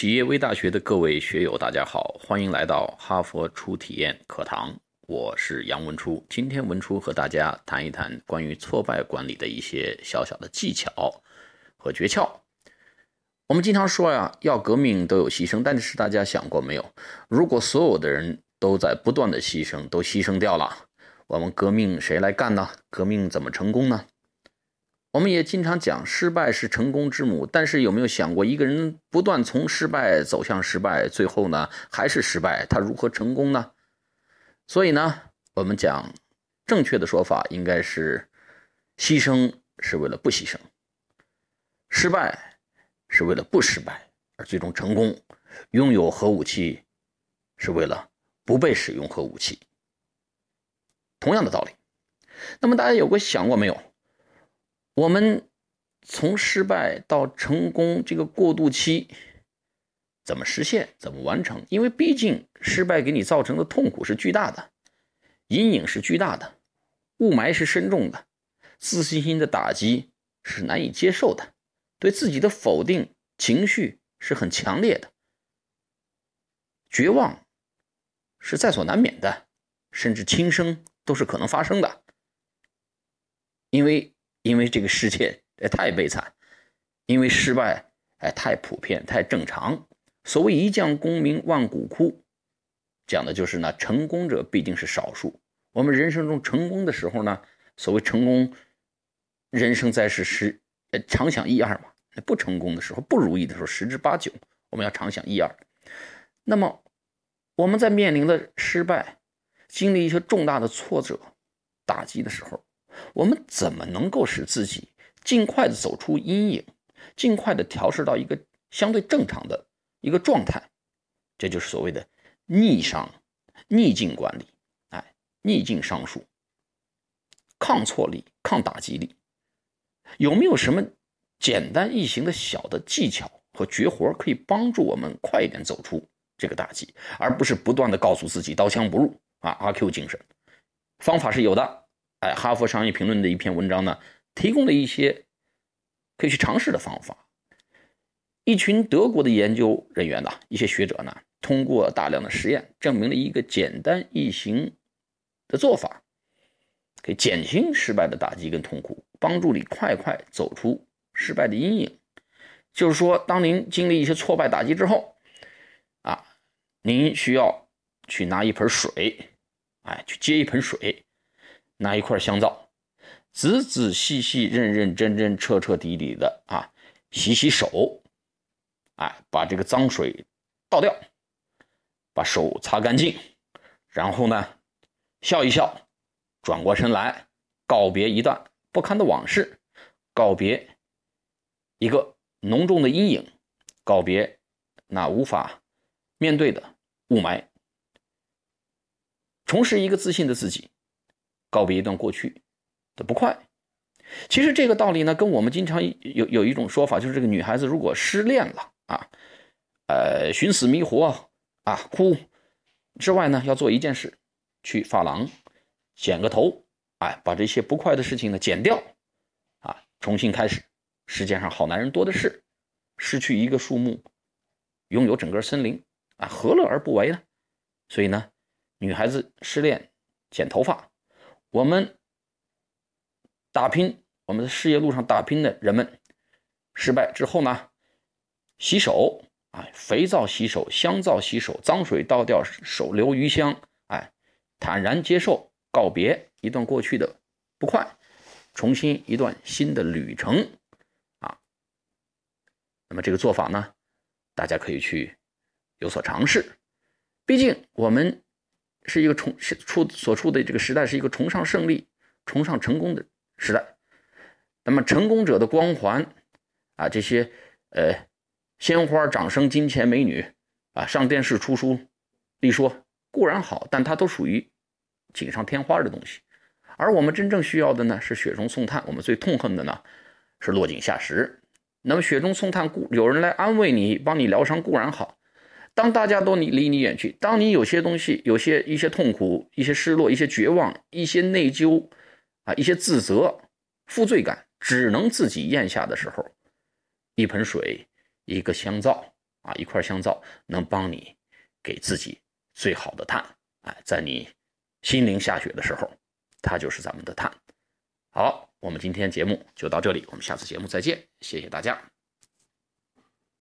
企业微大学的各位学友，大家好，欢迎来到哈佛初体验课堂。我是杨文初，今天文初和大家谈一谈关于挫败管理的一些小小的技巧和诀窍。我们经常说呀，要革命都有牺牲，但是大家想过没有？如果所有的人都在不断的牺牲，都牺牲掉了，我们革命谁来干呢？革命怎么成功呢？我们也经常讲，失败是成功之母。但是有没有想过，一个人不断从失败走向失败，最后呢还是失败，他如何成功呢？所以呢，我们讲正确的说法应该是：牺牲是为了不牺牲，失败是为了不失败，而最终成功。拥有核武器是为了不被使用核武器。同样的道理。那么大家有过想过没有？我们从失败到成功这个过渡期怎么实现？怎么完成？因为毕竟失败给你造成的痛苦是巨大的，阴影是巨大的，雾霾是深重的，自信心的打击是难以接受的，对自己的否定情绪是很强烈的，绝望是在所难免的，甚至轻生都是可能发生的，因为。因为这个世界哎太悲惨，因为失败哎太普遍太正常。所谓一将功名万骨枯，讲的就是呢成功者毕竟是少数。我们人生中成功的时候呢，所谓成功，人生在世十呃常想一二嘛。不成功的时候不如意的时候十之八九，我们要常想一二。那么我们在面临的失败，经历一些重大的挫折打击的时候。我们怎么能够使自己尽快的走出阴影，尽快的调试到一个相对正常的一个状态？这就是所谓的逆商、逆境管理，哎，逆境商术，抗挫力、抗打击力，有没有什么简单易行的小的技巧和绝活可以帮助我们快一点走出这个打击，而不是不断的告诉自己刀枪不入啊？阿 Q 精神，方法是有的。哎，哈佛商业评论的一篇文章呢，提供了一些可以去尝试的方法。一群德国的研究人员呢，一些学者呢，通过大量的实验，证明了一个简单易行的做法，可以减轻失败的打击跟痛苦，帮助你快快走出失败的阴影。就是说，当您经历一些挫败打击之后，啊，您需要去拿一盆水，哎，去接一盆水。拿一块香皂，仔仔细细、认认真真、彻彻底底的啊，洗洗手，哎，把这个脏水倒掉，把手擦干净，然后呢，笑一笑，转过身来，告别一段不堪的往事，告别一个浓重的阴影，告别那无法面对的雾霾，重拾一个自信的自己。告别一段过去的不快，其实这个道理呢，跟我们经常有有一种说法，就是这个女孩子如果失恋了啊，呃，寻死觅活啊，哭之外呢，要做一件事，去发廊剪个头，哎，把这些不快的事情呢剪掉，啊，重新开始。世界上好男人多的是，失去一个树木，拥有整个森林啊，何乐而不为呢？所以呢，女孩子失恋剪头发。我们打拼，我们的事业路上打拼的人们，失败之后呢，洗手，哎，肥皂洗手，香皂洗手，脏水倒掉，手留余香，哎，坦然接受，告别一段过去的不快，重新一段新的旅程，啊，那么这个做法呢，大家可以去有所尝试，毕竟我们。是一个崇处所处的这个时代是一个崇尚胜利、崇尚成功的时代。那么成功者的光环啊，这些呃鲜花、掌声、金钱、美女啊，上电视、出书、立说固然好，但它都属于锦上添花的东西。而我们真正需要的呢，是雪中送炭。我们最痛恨的呢，是落井下石。那么雪中送炭固有人来安慰你、帮你疗伤固然好。当大家都离离你远去，当你有些东西、有些一些痛苦、一些失落、一些绝望、一些内疚，啊，一些自责、负罪感，只能自己咽下的时候，一盆水、一个香皂啊，一块香皂能帮你给自己最好的碳。哎，在你心灵下雪的时候，它就是咱们的碳。好，我们今天节目就到这里，我们下次节目再见，谢谢大家。